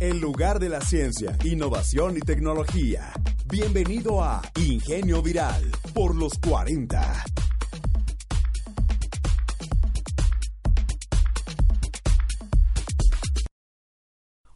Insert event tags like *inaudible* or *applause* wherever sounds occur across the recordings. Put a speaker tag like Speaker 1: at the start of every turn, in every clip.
Speaker 1: el lugar de la ciencia, innovación y tecnología. Bienvenido a Ingenio Viral por los 40.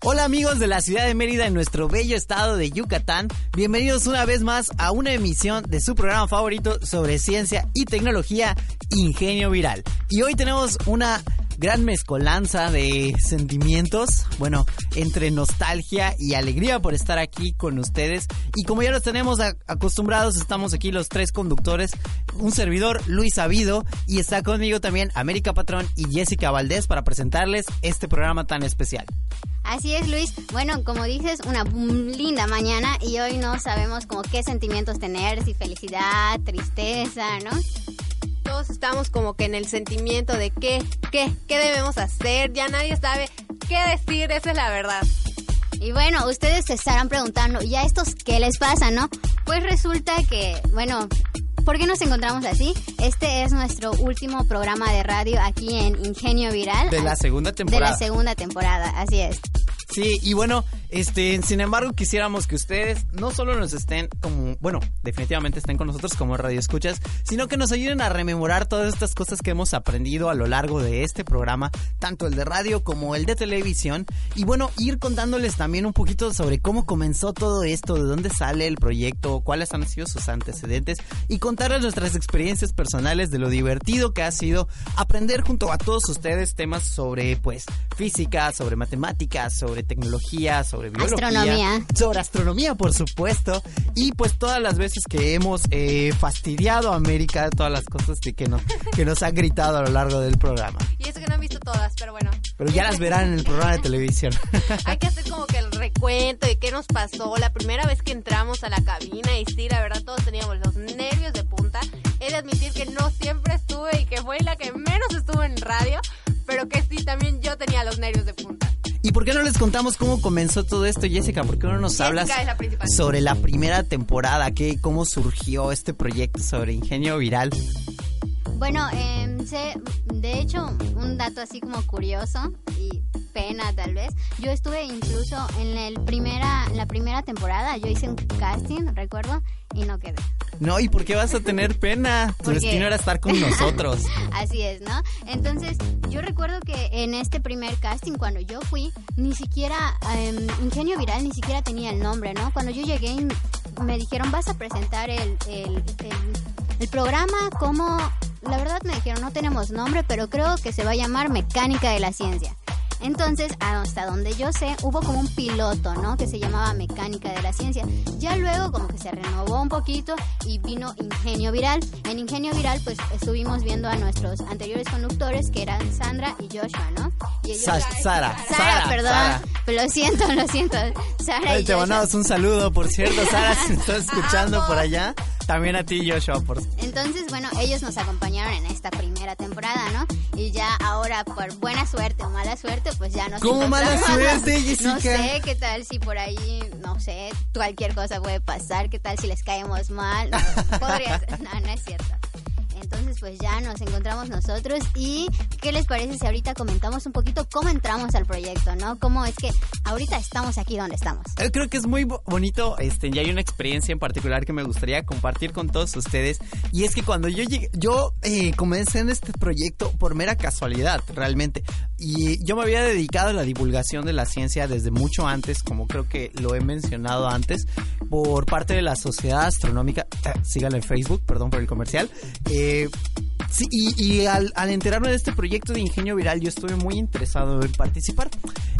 Speaker 2: Hola amigos de la ciudad de Mérida en nuestro bello estado de Yucatán. Bienvenidos una vez más a una emisión de su programa favorito sobre ciencia y tecnología, Ingenio Viral. Y hoy tenemos una gran mezcolanza de sentimientos, bueno, entre nostalgia y alegría por estar aquí con ustedes. Y como ya los tenemos acostumbrados, estamos aquí los tres conductores, un servidor, Luis Sabido, y está conmigo también América Patrón y Jessica Valdés para presentarles este programa tan especial.
Speaker 3: Así es, Luis. Bueno, como dices, una linda mañana y hoy no sabemos como qué sentimientos tener, si felicidad, tristeza, ¿no?
Speaker 4: Todos estamos como que en el sentimiento de qué, qué, qué debemos hacer. Ya nadie sabe qué decir, esa es la verdad.
Speaker 3: Y bueno, ustedes se estarán preguntando, ¿y a estos qué les pasa, no? Pues resulta que, bueno, ¿Por qué nos encontramos así? Este es nuestro último programa de radio aquí en Ingenio Viral.
Speaker 2: De la segunda temporada.
Speaker 3: De la segunda temporada, así es.
Speaker 2: Sí, y bueno, este, sin embargo, quisiéramos que ustedes no solo nos estén como, bueno, definitivamente estén con nosotros como radio escuchas, sino que nos ayuden a rememorar todas estas cosas que hemos aprendido a lo largo de este programa, tanto el de radio como el de televisión, y bueno, ir contándoles también un poquito sobre cómo comenzó todo esto, de dónde sale el proyecto, cuáles han sido sus antecedentes y contarles nuestras experiencias personales de lo divertido que ha sido aprender junto a todos ustedes temas sobre pues física, sobre matemáticas, sobre tecnología, sobre biología.
Speaker 3: Astronomía.
Speaker 2: Sobre astronomía, por supuesto. Y pues todas las veces que hemos eh, fastidiado a América, todas las cosas que nos, que nos han gritado a lo largo del programa.
Speaker 4: Y eso que no han visto todas, pero bueno.
Speaker 2: Pero ya las verán en el programa de televisión. *laughs*
Speaker 4: Hay que hacer como que el recuento de qué nos pasó la primera vez que entramos a la cabina. Y sí, la verdad, todos teníamos los nervios de punta. He de admitir que no siempre estuve y que fue la que menos estuvo en radio, pero que sí, también yo tenía los nervios de punta.
Speaker 2: ¿Y por qué no les contamos cómo comenzó todo esto, Jessica? ¿Por qué no nos hablas sobre la primera temporada? ¿Qué, ¿Cómo surgió este proyecto sobre ingenio viral?
Speaker 3: Bueno, eh, sé, de hecho, un dato así como curioso y pena tal vez. Yo estuve incluso en el primera, la primera temporada, yo hice un casting, recuerdo, y no quedé.
Speaker 2: No, ¿y por qué vas a tener pena? Tu destino era estar con nosotros. *laughs*
Speaker 3: Así es, ¿no? Entonces, yo recuerdo que en este primer casting, cuando yo fui, ni siquiera, em, Ingenio Viral ni siquiera tenía el nombre, ¿no? Cuando yo llegué, me dijeron, vas a presentar el, el, el programa como... La verdad me dijeron, no tenemos nombre, pero creo que se va a llamar Mecánica de la Ciencia. Entonces, hasta donde yo sé, hubo como un piloto, ¿no? Que se llamaba Mecánica de la Ciencia. Ya luego como que se renovó un poquito y vino Ingenio Viral. En Ingenio Viral, pues estuvimos viendo a nuestros anteriores conductores, que eran Sandra y Joshua, ¿no? Y
Speaker 2: Sara,
Speaker 3: Sara, perdón. Lo siento, lo siento. Sara y
Speaker 2: Te mandamos un saludo, por cierto, Sara, si estás escuchando por allá. También a ti, Joshua. Por...
Speaker 3: Entonces, bueno, ellos nos acompañaron en esta primera temporada, ¿no? Y ya ahora, por buena suerte o mala suerte, pues ya nos
Speaker 2: ¿Cómo mala suerte, *laughs* Jessica?
Speaker 3: No sé, qué tal si por ahí, no sé, cualquier cosa puede pasar, qué tal si les caemos mal. podría ser, *laughs* no, no es cierto. Entonces, pues ya nos encontramos nosotros y ¿qué les parece si ahorita comentamos un poquito cómo entramos al proyecto, ¿no? Cómo es que ahorita estamos aquí donde estamos.
Speaker 2: Yo creo que es muy bonito, este, y hay una experiencia en particular que me gustaría compartir con todos ustedes y es que cuando yo llegué, yo eh, comencé en este proyecto por mera casualidad, realmente, y yo me había dedicado a la divulgación de la ciencia desde mucho antes, como creo que lo he mencionado antes, por parte de la Sociedad Astronómica, eh, en Facebook, perdón por el comercial, eh, y, al, enterarme de este proyecto de Ingenio Viral, yo estuve muy interesado en participar.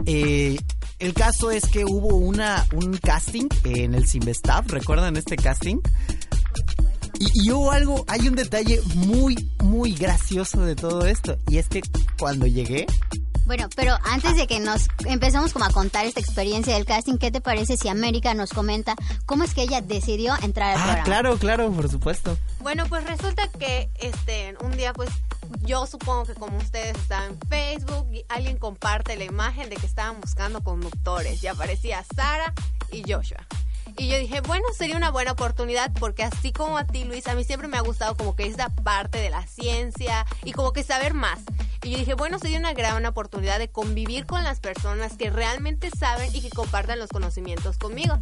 Speaker 2: Eh, el caso es que hubo una, un casting en el Simvestab, ¿recuerdan este casting? Y, y, hubo algo, hay un detalle muy, muy gracioso de todo esto. Y es que cuando llegué,
Speaker 3: bueno, pero antes de que nos empezamos como a contar esta experiencia del casting, ¿qué te parece si América nos comenta cómo es que ella decidió entrar al ah, programa?
Speaker 2: Claro, claro, por supuesto.
Speaker 4: Bueno, pues resulta que este un día pues yo supongo que como ustedes estaban en Facebook y alguien comparte la imagen de que estaban buscando conductores y aparecía Sara y Joshua. Y yo dije, bueno, sería una buena oportunidad porque así como a ti, Luis, a mí siempre me ha gustado como que esta parte de la ciencia y como que saber más. Y yo dije, bueno, sería una gran oportunidad de convivir con las personas que realmente saben y que compartan los conocimientos conmigo.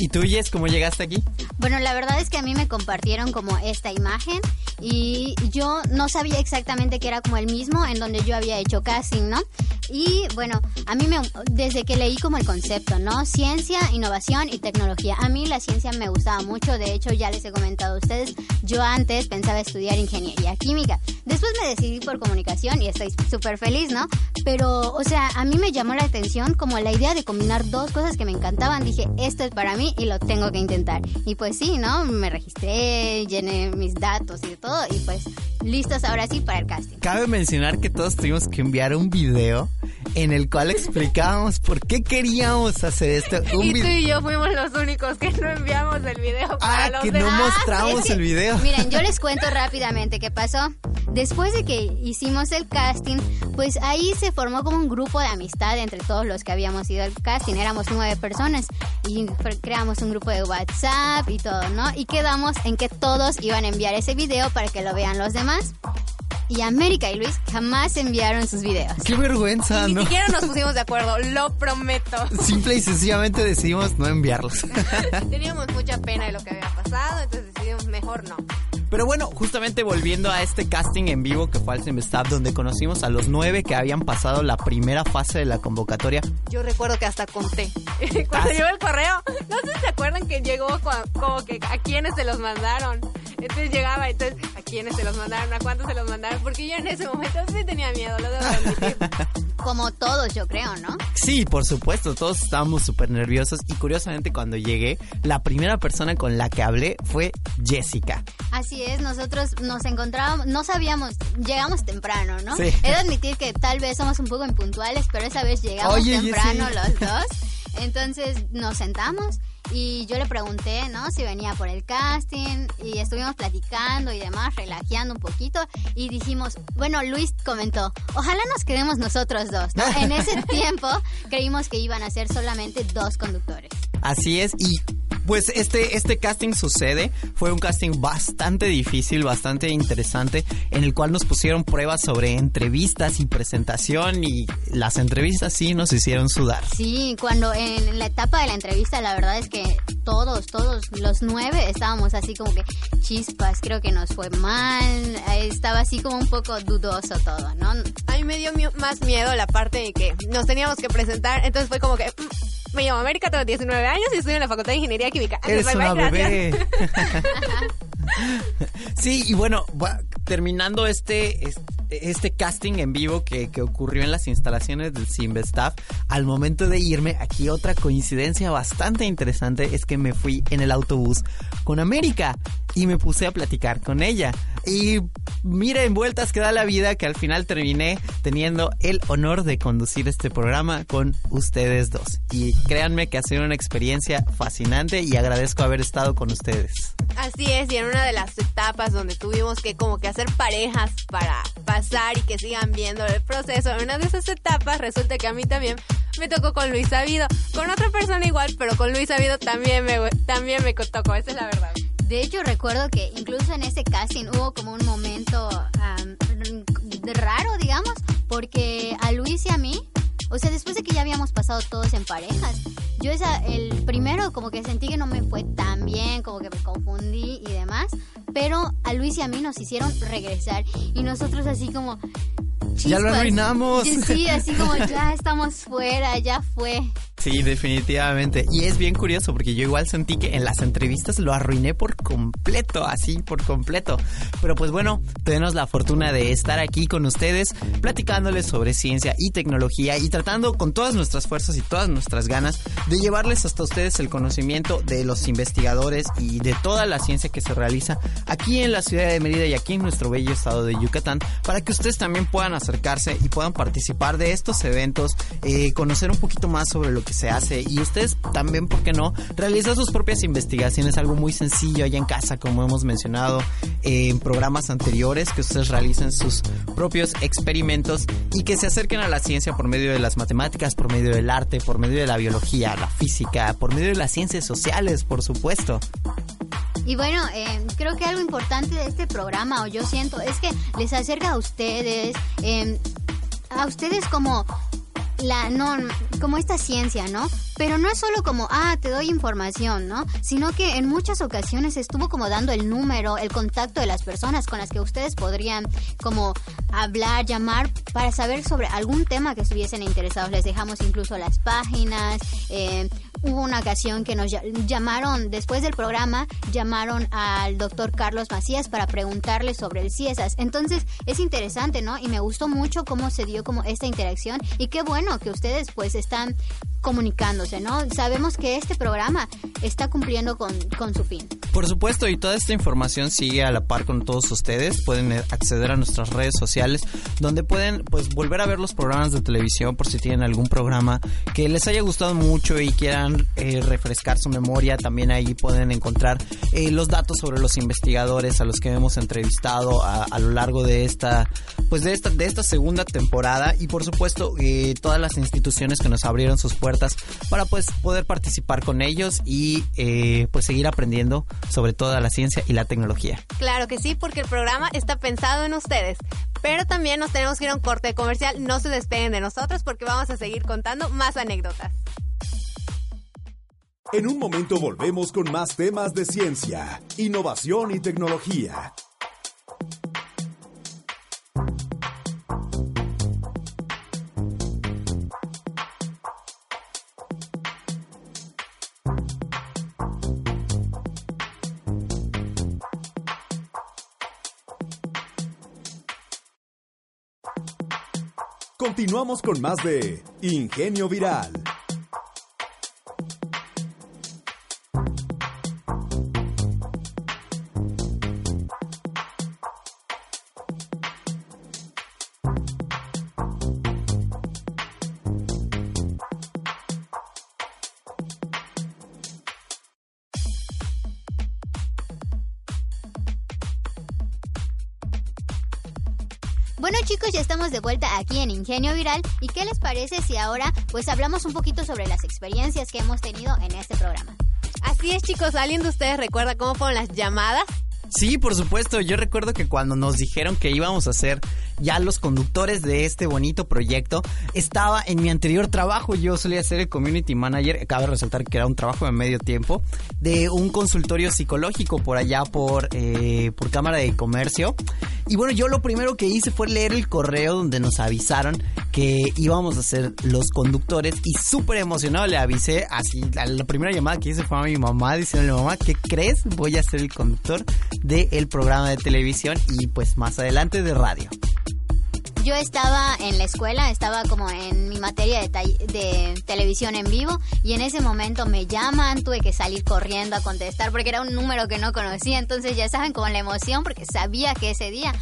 Speaker 2: ¿Y tú, Jess, cómo llegaste aquí?
Speaker 3: Bueno, la verdad es que a mí me compartieron como esta imagen y yo no sabía exactamente que era como el mismo en donde yo había hecho casting, ¿no? Y bueno, a mí me, desde que leí como el concepto, ¿no? Ciencia, innovación y tecnología. A mí la ciencia me gustaba mucho, de hecho ya les he comentado a ustedes, yo antes pensaba estudiar ingeniería química. Después me decidí por comunicación y estoy súper feliz, ¿no? Pero, o sea, a mí me llamó la atención como la idea de combinar dos cosas que me encantaban. Dije, esto es para mí y lo tengo que intentar. Y pues sí, ¿no? Me registré, llené mis datos y todo y pues listos ahora sí para el casting.
Speaker 2: Cabe mencionar que todos tuvimos que enviar un video en el cual explicábamos *laughs* por qué queríamos hacer esto.
Speaker 4: y tú y yo fuimos los únicos que no enviamos el video para
Speaker 2: ah,
Speaker 4: los
Speaker 2: que
Speaker 4: demás.
Speaker 2: no mostramos el video. *laughs*
Speaker 3: Miren, yo les cuento rápidamente qué pasó. Después de que hicimos el casting, pues ahí se formó como un grupo de amistad entre todos los que habíamos ido al casting. Éramos nueve personas y creamos un grupo de WhatsApp y todo, ¿no? Y quedamos en que todos iban a enviar ese video para que lo vean los demás y América y Luis jamás enviaron sus videos.
Speaker 2: Qué vergüenza,
Speaker 4: Ni
Speaker 2: ¿no?
Speaker 4: siquiera nos *laughs* pusimos de acuerdo, lo prometo.
Speaker 2: Simple y sencillamente decidimos no enviarlos. *laughs*
Speaker 4: Teníamos mucha pena de lo que había pasado, entonces decidimos mejor no.
Speaker 2: Pero bueno, justamente volviendo a este casting en vivo que fue al Simvestab, donde conocimos a los nueve que habían pasado la primera fase de la convocatoria.
Speaker 4: Yo recuerdo que hasta conté. *laughs* Cuando llegó el correo, no sé si se acuerdan que llegó como que a quiénes se los mandaron. Entonces llegaba, entonces, ¿a quiénes se los mandaron? ¿A cuántos se los mandaron? Porque yo en ese momento sí tenía miedo, lo debo admitir. *laughs*
Speaker 3: Como todos, yo creo, ¿no?
Speaker 2: Sí, por supuesto, todos estábamos súper nerviosos y curiosamente cuando llegué, la primera persona con la que hablé fue Jessica.
Speaker 3: Así es, nosotros nos encontrábamos, no sabíamos, llegamos temprano, ¿no?
Speaker 2: Sí.
Speaker 3: He de admitir que tal vez somos un poco impuntuales, pero esa vez llegamos
Speaker 2: Oye,
Speaker 3: temprano los dos. *laughs* Entonces nos sentamos y yo le pregunté, ¿no? Si venía por el casting y estuvimos platicando y demás, relajeando un poquito y dijimos, bueno, Luis comentó, ojalá nos quedemos nosotros dos, ¿no? *laughs* En ese tiempo creímos que iban a ser solamente dos conductores.
Speaker 2: Así es, y pues este, este casting sucede, fue un casting bastante difícil, bastante interesante, en el cual nos pusieron pruebas sobre entrevistas y presentación y las entrevistas sí nos hicieron sudar.
Speaker 3: Sí, cuando en la etapa de la entrevista, la verdad es que todos, todos los nueve estábamos así como que chispas, creo que nos fue mal, estaba así como un poco dudoso todo, ¿no?
Speaker 4: A mí me dio más miedo la parte de que nos teníamos que presentar, entonces fue como que... Me llamo América, tengo 19 años y estoy en la Facultad de Ingeniería Química.
Speaker 2: Eres
Speaker 4: Bye,
Speaker 2: una bebé. *laughs* sí, y bueno, terminando este, este, este casting en vivo que, que ocurrió en las instalaciones del Simvestaff, al momento de irme, aquí otra coincidencia bastante interesante es que me fui en el autobús con América y me puse a platicar con ella. Y mira en vueltas que da la vida que al final terminé teniendo el honor de conducir este programa con ustedes dos. Y créanme que ha sido una experiencia fascinante y agradezco haber estado con ustedes.
Speaker 4: Así es, y en una de las etapas donde tuvimos que como que hacer parejas para pasar y que sigan viendo el proceso, en una de esas etapas resulta que a mí también me tocó con Luis Sabido, con otra persona igual, pero con Luis Sabido también me, también me tocó, esa es la verdad.
Speaker 3: De hecho, recuerdo que incluso en ese casting hubo como un momento raro, digamos, porque a Luis y a mí, o sea, después de que ya habíamos pasado todos en parejas, yo esa, el primero como que sentí que no me fue tan bien, como que me confundí y demás, pero a Luis y a mí nos hicieron regresar y nosotros así como...
Speaker 2: Ya lo arruinamos.
Speaker 3: Sí, así como ya estamos fuera, ya fue.
Speaker 2: Sí, definitivamente. Y es bien curioso porque yo igual sentí que en las entrevistas lo arruiné por completo, así por completo. Pero pues bueno, tenemos la fortuna de estar aquí con ustedes platicándoles sobre ciencia y tecnología y tratando con todas nuestras fuerzas y todas nuestras ganas de llevarles hasta ustedes el conocimiento de los investigadores y de toda la ciencia que se realiza aquí en la ciudad de Mérida y aquí en nuestro bello estado de Yucatán para que ustedes también puedan acercarse y puedan participar de estos eventos, eh, conocer un poquito más sobre lo que se hace y ustedes también, ¿por qué no? Realizar sus propias investigaciones, algo muy sencillo allá en casa, como hemos mencionado en programas anteriores, que ustedes realicen sus propios experimentos y que se acerquen a la ciencia por medio de las matemáticas, por medio del arte, por medio de la biología, la física, por medio de las ciencias sociales, por supuesto.
Speaker 3: Y bueno, eh, creo que algo importante de este programa, o yo siento, es que les acerca a ustedes, eh, a ustedes como la no como esta ciencia, ¿no? Pero no es solo como, ah, te doy información, ¿no? Sino que en muchas ocasiones estuvo como dando el número, el contacto de las personas con las que ustedes podrían como hablar, llamar para saber sobre algún tema que estuviesen interesados. Les dejamos incluso las páginas, eh, hubo una ocasión que nos llamaron, después del programa, llamaron al doctor Carlos Macías para preguntarle sobre el CIESAS. Entonces, es interesante, ¿no? Y me gustó mucho cómo se dio como esta interacción y qué bueno que ustedes pues están comunicándose, ¿no? Sabemos que este programa está cumpliendo con, con, su fin.
Speaker 2: Por supuesto, y toda esta información sigue a la par con todos ustedes. Pueden acceder a nuestras redes sociales, donde pueden pues volver a ver los programas de televisión por si tienen algún programa que les haya gustado mucho y quieran eh, refrescar su memoria. También ahí pueden encontrar eh, los datos sobre los investigadores a los que hemos entrevistado a, a, lo largo de esta pues de esta de esta segunda temporada y por supuesto eh, todas las instituciones que nos abrieron sus puertas para pues poder participar con ellos y eh, pues seguir aprendiendo sobre toda la ciencia y la tecnología.
Speaker 4: Claro que sí, porque el programa está pensado en ustedes. Pero también nos tenemos que ir a un corte comercial. No se despeguen de nosotros porque vamos a seguir contando más anécdotas.
Speaker 1: En un momento volvemos con más temas de ciencia, innovación y tecnología. Continuamos con más de Ingenio Viral.
Speaker 3: De vuelta aquí en Ingenio Viral y ¿qué les parece si ahora pues hablamos un poquito sobre las experiencias que hemos tenido en este programa?
Speaker 4: Así es chicos, ¿alguien de ustedes recuerda cómo fueron las llamadas?
Speaker 2: Sí, por supuesto. Yo recuerdo que cuando nos dijeron que íbamos a ser ya los conductores de este bonito proyecto, estaba en mi anterior trabajo. Yo solía ser el community manager. Cabe resaltar que era un trabajo de medio tiempo de un consultorio psicológico por allá por, eh, por Cámara de Comercio. Y bueno, yo lo primero que hice fue leer el correo donde nos avisaron que íbamos a ser los conductores y súper emocionado le avisé así. La primera llamada que hice fue a mi mamá diciéndole, mamá, ¿qué crees? Voy a ser el conductor del programa de televisión y pues más adelante de radio
Speaker 3: yo estaba en la escuela, estaba como en mi materia de, de, televisión en vivo y en ese momento me llaman, tuve que salir corriendo a contestar porque era un número que no conocía, entonces ya saben como la emoción porque sabía que ese día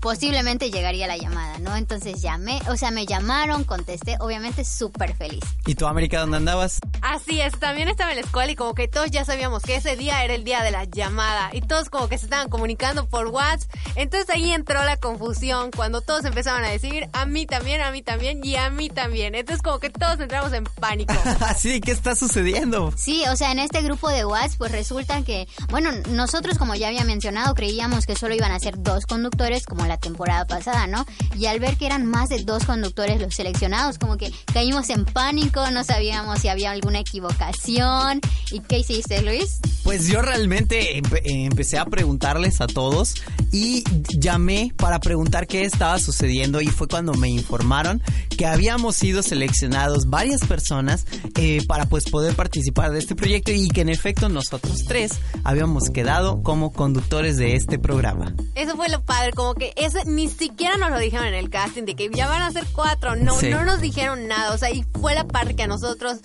Speaker 3: posiblemente llegaría la llamada, ¿no? Entonces llamé, o sea, me llamaron, contesté, obviamente súper feliz.
Speaker 2: ¿Y tú, América, dónde andabas?
Speaker 4: Así es, también estaba en la escuela y como que todos ya sabíamos que ese día era el día de la llamada y todos como que se estaban comunicando por WhatsApp. Entonces ahí entró la confusión cuando todos empezaban a decir a mí también, a mí también y a mí también. Entonces como que todos entramos en pánico. *laughs*
Speaker 2: sí, ¿qué está sucediendo?
Speaker 3: Sí, o sea, en este grupo de WhatsApp pues resulta que, bueno, nosotros como ya había mencionado creíamos que solo iban a ser dos conductores como la temporada pasada, ¿no? Y al ver que eran más de dos conductores los seleccionados, como que caímos en pánico, no sabíamos si había alguna equivocación. ¿Y qué hiciste, Luis?
Speaker 2: Pues yo realmente empecé a preguntarles a todos y llamé para preguntar qué estaba sucediendo y fue cuando me informaron que habíamos sido seleccionados varias personas eh, para pues poder participar de este proyecto y que en efecto nosotros tres habíamos quedado como conductores de este programa.
Speaker 4: Eso fue lo padre, como que eso ni siquiera nos lo dijeron en el casting de que ya van a ser cuatro, no, no nos dijeron nada, o sea, y fue la parte que a nosotros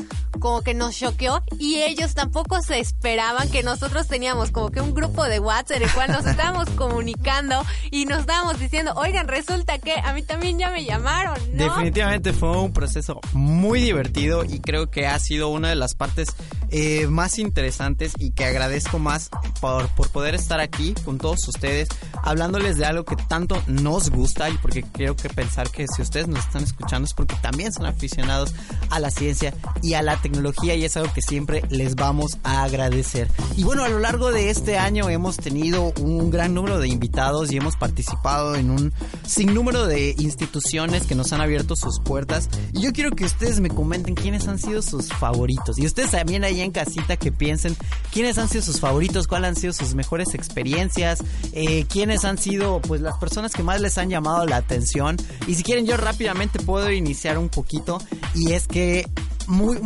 Speaker 4: como que nos choqueó y ellos tampoco se esperaban que nosotros teníamos como que un grupo de WhatsApp en el cual nos estábamos *laughs* comunicando y nos estábamos diciendo, oigan, resulta que a mí también ya me llamaron, ¿no?
Speaker 2: Definitivamente fue un proceso muy divertido y creo que ha sido una de las partes eh, más interesantes y que agradezco más por, por poder estar aquí con todos ustedes hablándoles de algo que tanto nos gusta y porque creo que pensar que si ustedes nos están escuchando es porque también son aficionados a la ciencia y a la tecnología y es algo que siempre les vamos a agradecer. Y bueno, a lo largo de este año hemos tenido un gran número de invitados y hemos participado en un sinnúmero de instituciones que nos han abierto sus puertas. Y yo quiero que ustedes me comenten quiénes han sido sus favoritos. Y ustedes también ahí en casita que piensen quiénes han sido sus favoritos, cuáles han sido sus mejores experiencias, eh, quiénes han sido pues las personas que más les han llamado la atención. Y si quieren yo rápidamente puedo iniciar un poquito. Y es que muy,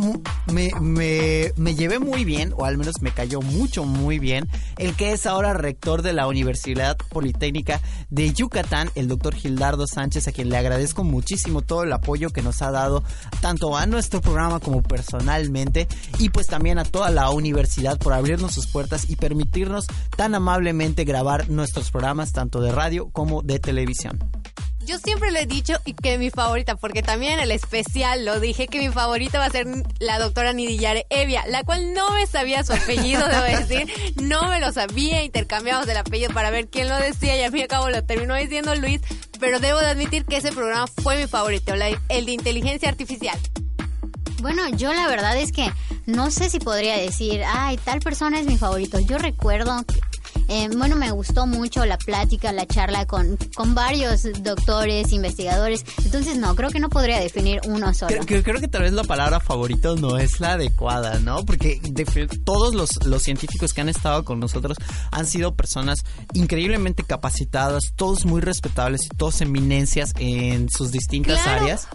Speaker 2: me, me, me, llevé muy bien, o al menos me cayó mucho, muy bien, el que es ahora rector de la Universidad Politécnica de Yucatán, el doctor Gildardo Sánchez, a quien le agradezco muchísimo todo el apoyo que nos ha dado, tanto a nuestro programa como personalmente, y pues también a toda la universidad por abrirnos sus puertas y permitirnos tan amablemente grabar nuestros programas, tanto de radio como de televisión.
Speaker 4: Yo siempre le he dicho que mi favorita, porque también en el especial lo dije, que mi favorita va a ser la doctora Nidillare Evia, la cual no me sabía su apellido, debo *laughs* decir, no me lo sabía, intercambiamos el apellido para ver quién lo decía y al fin y al cabo lo terminó diciendo Luis, pero debo de admitir que ese programa fue mi favorito, el de inteligencia artificial.
Speaker 3: Bueno, yo la verdad es que no sé si podría decir, ay, tal persona es mi favorito. Yo recuerdo eh, bueno, me gustó mucho la plática, la charla con, con varios doctores, investigadores. Entonces, no, creo que no podría definir uno solo.
Speaker 2: Creo, creo, que tal vez la palabra favorito no es la adecuada, ¿no? Porque todos los, los científicos que han estado con nosotros han sido personas increíblemente capacitadas, todos muy respetables y todos eminencias en sus distintas áreas.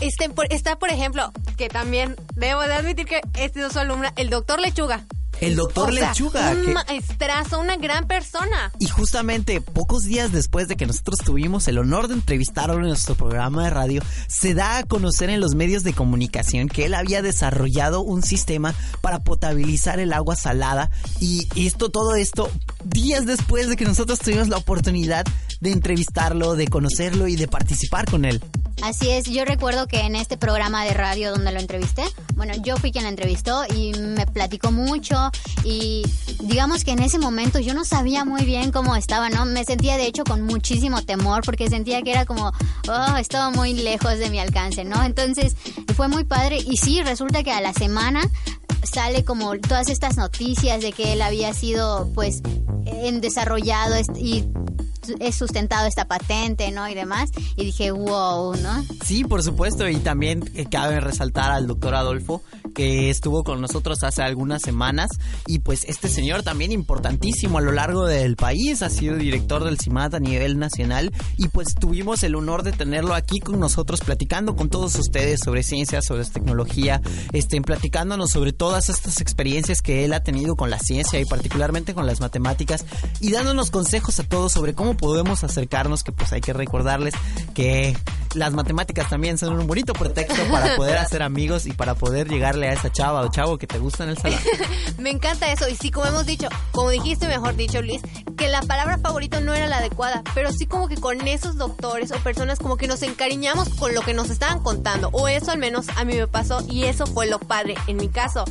Speaker 4: Este, está, por ejemplo, que también debo de admitir que este es su alumna, el doctor Lechuga.
Speaker 2: El doctor Lechuga.
Speaker 4: Un maestrazo, una gran persona.
Speaker 2: Y justamente pocos días después de que nosotros tuvimos el honor de entrevistarlo en nuestro programa de radio, se da a conocer en los medios de comunicación que él había desarrollado un sistema para potabilizar el agua salada. Y esto, todo esto, días después de que nosotros tuvimos la oportunidad de entrevistarlo, de conocerlo y de participar con él.
Speaker 3: Así es, yo recuerdo que en este programa de radio donde lo entrevisté, bueno, yo fui quien lo entrevistó y me platicó mucho y digamos que en ese momento yo no sabía muy bien cómo estaba, ¿no? Me sentía de hecho con muchísimo temor porque sentía que era como, oh, estaba muy lejos de mi alcance, ¿no? Entonces fue muy padre y sí, resulta que a la semana sale como todas estas noticias de que él había sido pues en desarrollado y he sustentado esta patente, ¿no? Y demás. Y dije, wow, ¿no?
Speaker 2: Sí, por supuesto. Y también eh, cabe resaltar al doctor Adolfo, que estuvo con nosotros hace algunas semanas. Y pues este señor también importantísimo a lo largo del país, ha sido director del CIMAT a nivel nacional. Y pues tuvimos el honor de tenerlo aquí con nosotros, platicando con todos ustedes sobre ciencia, sobre tecnología, estén platicándonos sobre todas estas experiencias que él ha tenido con la ciencia y particularmente con las matemáticas y dándonos consejos a todos sobre cómo podemos acercarnos, que pues hay que recordarles que las matemáticas también son un bonito pretexto para poder *laughs* hacer amigos y para poder llegarle a esa chava o chavo que te gusta en el salón. *laughs*
Speaker 4: Me encanta eso. Y sí, como hemos dicho, como dijiste mejor dicho, Luis, que la palabra favorito no era la adecuada, pero sí como que con esos doctores o personas como que nos encariñamos con lo que nos estaban contando. O eso al menos a mí me pasó y eso fue lo padre en mi caso.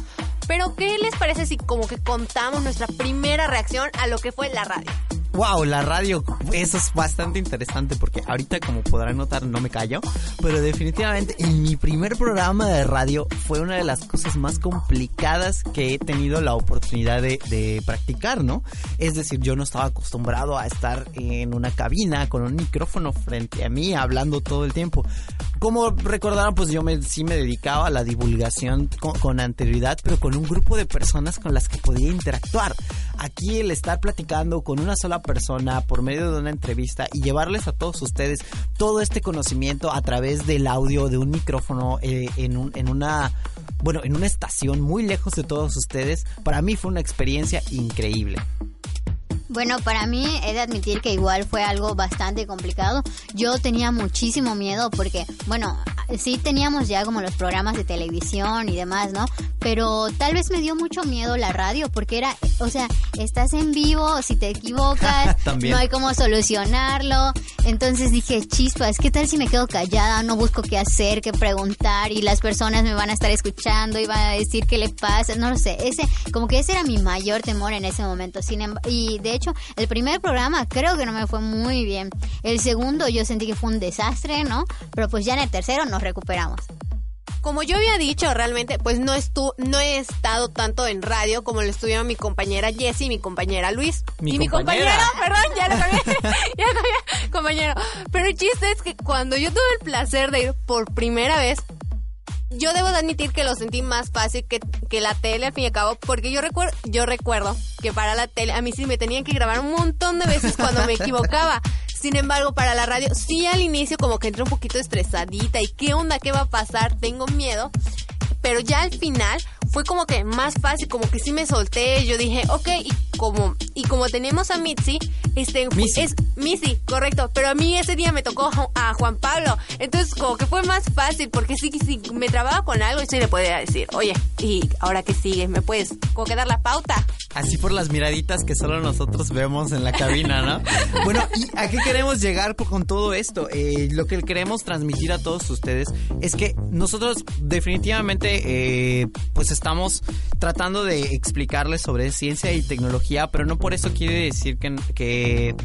Speaker 4: Pero, ¿qué les parece si como que contamos nuestra primera reacción a lo que fue la radio?
Speaker 2: Wow, la radio, eso es bastante interesante porque ahorita como podrán notar no me callo, pero definitivamente en mi primer programa de radio fue una de las cosas más complicadas que he tenido la oportunidad de, de practicar, ¿no? Es decir, yo no estaba acostumbrado a estar en una cabina con un micrófono frente a mí hablando todo el tiempo. Como recordaron, pues yo me, sí me dedicaba a la divulgación con, con anterioridad, pero con un grupo de personas con las que podía interactuar. Aquí el estar platicando con una sola persona por medio de una entrevista y llevarles a todos ustedes todo este conocimiento a través del audio de un micrófono eh, en, un, en una bueno en una estación muy lejos de todos ustedes para mí fue una experiencia increíble
Speaker 3: bueno, para mí he de admitir que igual fue algo bastante complicado. Yo tenía muchísimo miedo porque, bueno, sí teníamos ya como los programas de televisión y demás, ¿no? Pero tal vez me dio mucho miedo la radio porque era, o sea, estás en vivo, si te equivocas, *laughs* no hay cómo solucionarlo. Entonces dije, chispas, ¿qué tal si me quedo callada? No busco qué hacer, qué preguntar y las personas me van a estar escuchando y van a decir qué le pasa, no lo sé. Ese, como que ese era mi mayor temor en ese momento. Sin y de hecho, el primer programa creo que no me fue muy bien. El segundo yo sentí que fue un desastre, ¿no? Pero pues ya en el tercero nos recuperamos.
Speaker 4: Como yo había dicho, realmente, pues no estu no he estado tanto en radio como lo estuvieron mi compañera Jessie y mi compañera Luis.
Speaker 2: Mi
Speaker 4: y mi
Speaker 2: compañera.
Speaker 4: compañero, perdón, ya lo cambié, *laughs* ya lo cambié, compañero. Pero el chiste es que cuando yo tuve el placer de ir por primera vez, yo debo de admitir que lo sentí más fácil que, que la tele al fin y al cabo, porque yo recuerdo, yo recuerdo que para la tele a mí sí me tenían que grabar un montón de veces cuando me equivocaba. *laughs* Sin embargo, para la radio, sí al inicio como que entré un poquito estresadita y qué onda, qué va a pasar, tengo miedo. Pero ya al final fue como que más fácil, como que sí me solté, yo dije, ok, y como, y como tenemos a Mitzi, este,
Speaker 2: Missy.
Speaker 4: es Missy, correcto, pero a mí ese día me tocó a Juan Pablo, entonces como que fue más fácil, porque sí, sí, me trababa con algo y sí le podía decir, oye, y ahora que sigue, ¿me puedes como que dar la pauta?
Speaker 2: Así por las miraditas que solo nosotros vemos en la cabina, ¿no? *laughs* Bueno, ¿y a qué queremos llegar con todo esto? Eh, lo que queremos transmitir a todos ustedes es que nosotros definitivamente eh, pues estamos tratando de explicarles sobre ciencia y tecnología, pero no por eso quiere decir que, que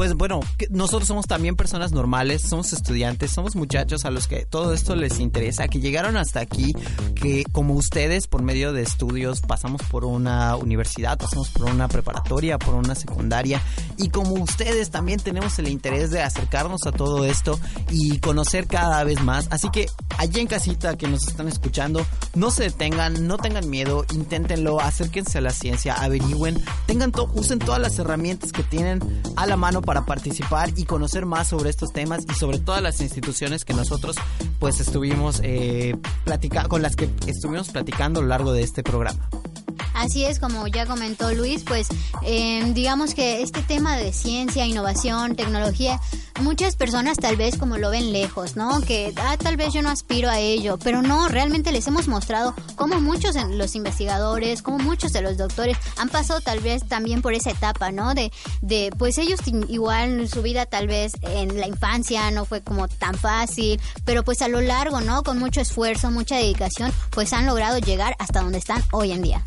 Speaker 2: pues bueno, nosotros somos también personas normales, somos estudiantes, somos muchachos a los que todo esto les interesa, que llegaron hasta aquí, que como ustedes por medio de estudios pasamos por una universidad, pasamos por una preparatoria, por una secundaria y como ustedes también tenemos el interés de acercarnos a todo esto y conocer cada vez más. Así que allá en casita que nos están escuchando, no se detengan, no tengan miedo, inténtenlo, acérquense a la ciencia, averigüen, tengan to- usen todas las herramientas que tienen a la mano para participar y conocer más sobre estos temas y sobre todas las instituciones que nosotros pues estuvimos eh, platica con las que estuvimos platicando a lo largo de este programa.
Speaker 3: Así es, como ya comentó Luis, pues eh, digamos que este tema de ciencia, innovación, tecnología, muchas personas tal vez como lo ven lejos, ¿no? Que ah, tal vez yo no aspiro a ello, pero no, realmente les hemos mostrado cómo muchos de los investigadores, cómo muchos de los doctores han pasado tal vez también por esa etapa, ¿no? De, de pues ellos igual su vida tal vez en la infancia no fue como tan fácil, pero pues a lo largo, ¿no? Con mucho esfuerzo, mucha dedicación, pues han logrado llegar hasta donde están hoy en día.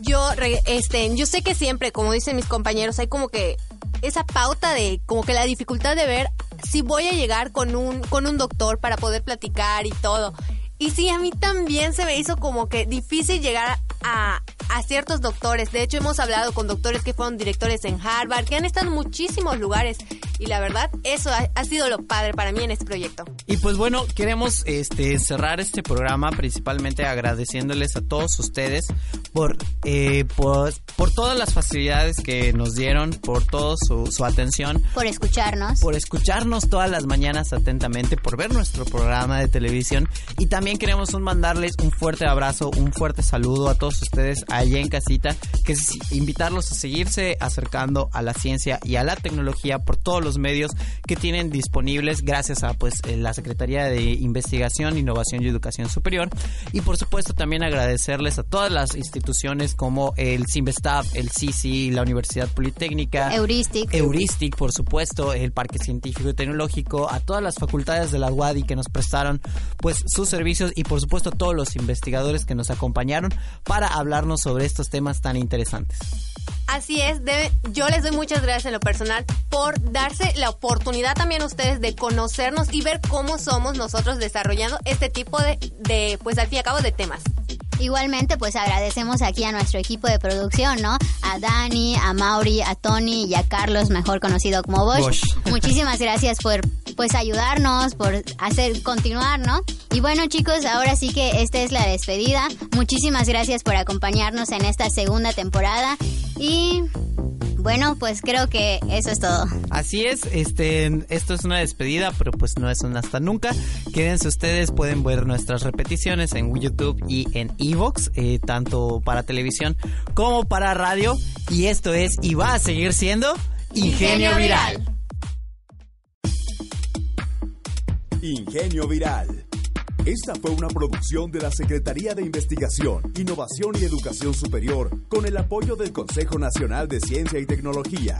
Speaker 4: Yo, este, yo sé que siempre, como dicen mis compañeros, hay como que esa pauta de, como que la dificultad de ver si voy a llegar con un, con un doctor para poder platicar y todo. Y sí, a mí también se me hizo como que difícil llegar a, a ciertos doctores. De hecho, hemos hablado con doctores que fueron directores en Harvard, que han estado en muchísimos lugares. Y la verdad, eso ha, ha sido lo padre para mí en este proyecto.
Speaker 2: Y pues bueno, queremos este cerrar este programa principalmente agradeciéndoles a todos ustedes por, eh, por, por todas las facilidades que nos dieron, por toda su, su atención,
Speaker 3: por escucharnos.
Speaker 2: por escucharnos todas las mañanas atentamente, por ver nuestro programa de televisión y también queremos un mandarles un fuerte abrazo, un fuerte saludo a todos ustedes allá en casita, que es invitarlos a seguirse acercando a la ciencia y a la tecnología por todos los medios que tienen disponibles gracias a pues eh, la Secretaría de Investigación, Innovación y Educación Superior y por supuesto también agradecerles a todas las instituciones como el CIMBESTAF, el CICI, la Universidad Politécnica,
Speaker 3: Euristic.
Speaker 2: Euristic, por supuesto, el Parque Científico y Tecnológico, a todas las facultades de la UADI que nos prestaron pues sus servicios y por supuesto a todos los investigadores que nos acompañaron para hablarnos sobre estos temas tan interesantes.
Speaker 4: Así es, debe- yo les doy muchas gracias en lo personal por darse la oportunidad también a ustedes de conocernos y ver cómo somos nosotros desarrollando este tipo de, de pues al fin y al cabo, de temas.
Speaker 3: Igualmente, pues agradecemos aquí a nuestro equipo de producción, ¿no? A Dani, a Mauri, a Tony y a Carlos, mejor conocido como Bosch.
Speaker 2: Bosch. *laughs*
Speaker 3: Muchísimas gracias por pues ayudarnos, por hacer continuar, ¿no? Y bueno, chicos, ahora sí que esta es la despedida. Muchísimas gracias por acompañarnos en esta segunda temporada y bueno, pues creo que eso es todo.
Speaker 2: Así es, este, esto es una despedida, pero pues no es un hasta nunca. Quédense ustedes, pueden ver nuestras repeticiones en YouTube y en Evox, eh, tanto para televisión como para radio. Y esto es y va a seguir siendo Ingenio,
Speaker 4: Ingenio
Speaker 2: Viral.
Speaker 4: Viral.
Speaker 1: Ingenio Viral. Esta fue una producción de la Secretaría de Investigación, Innovación y Educación Superior con el apoyo del Consejo Nacional de Ciencia y Tecnología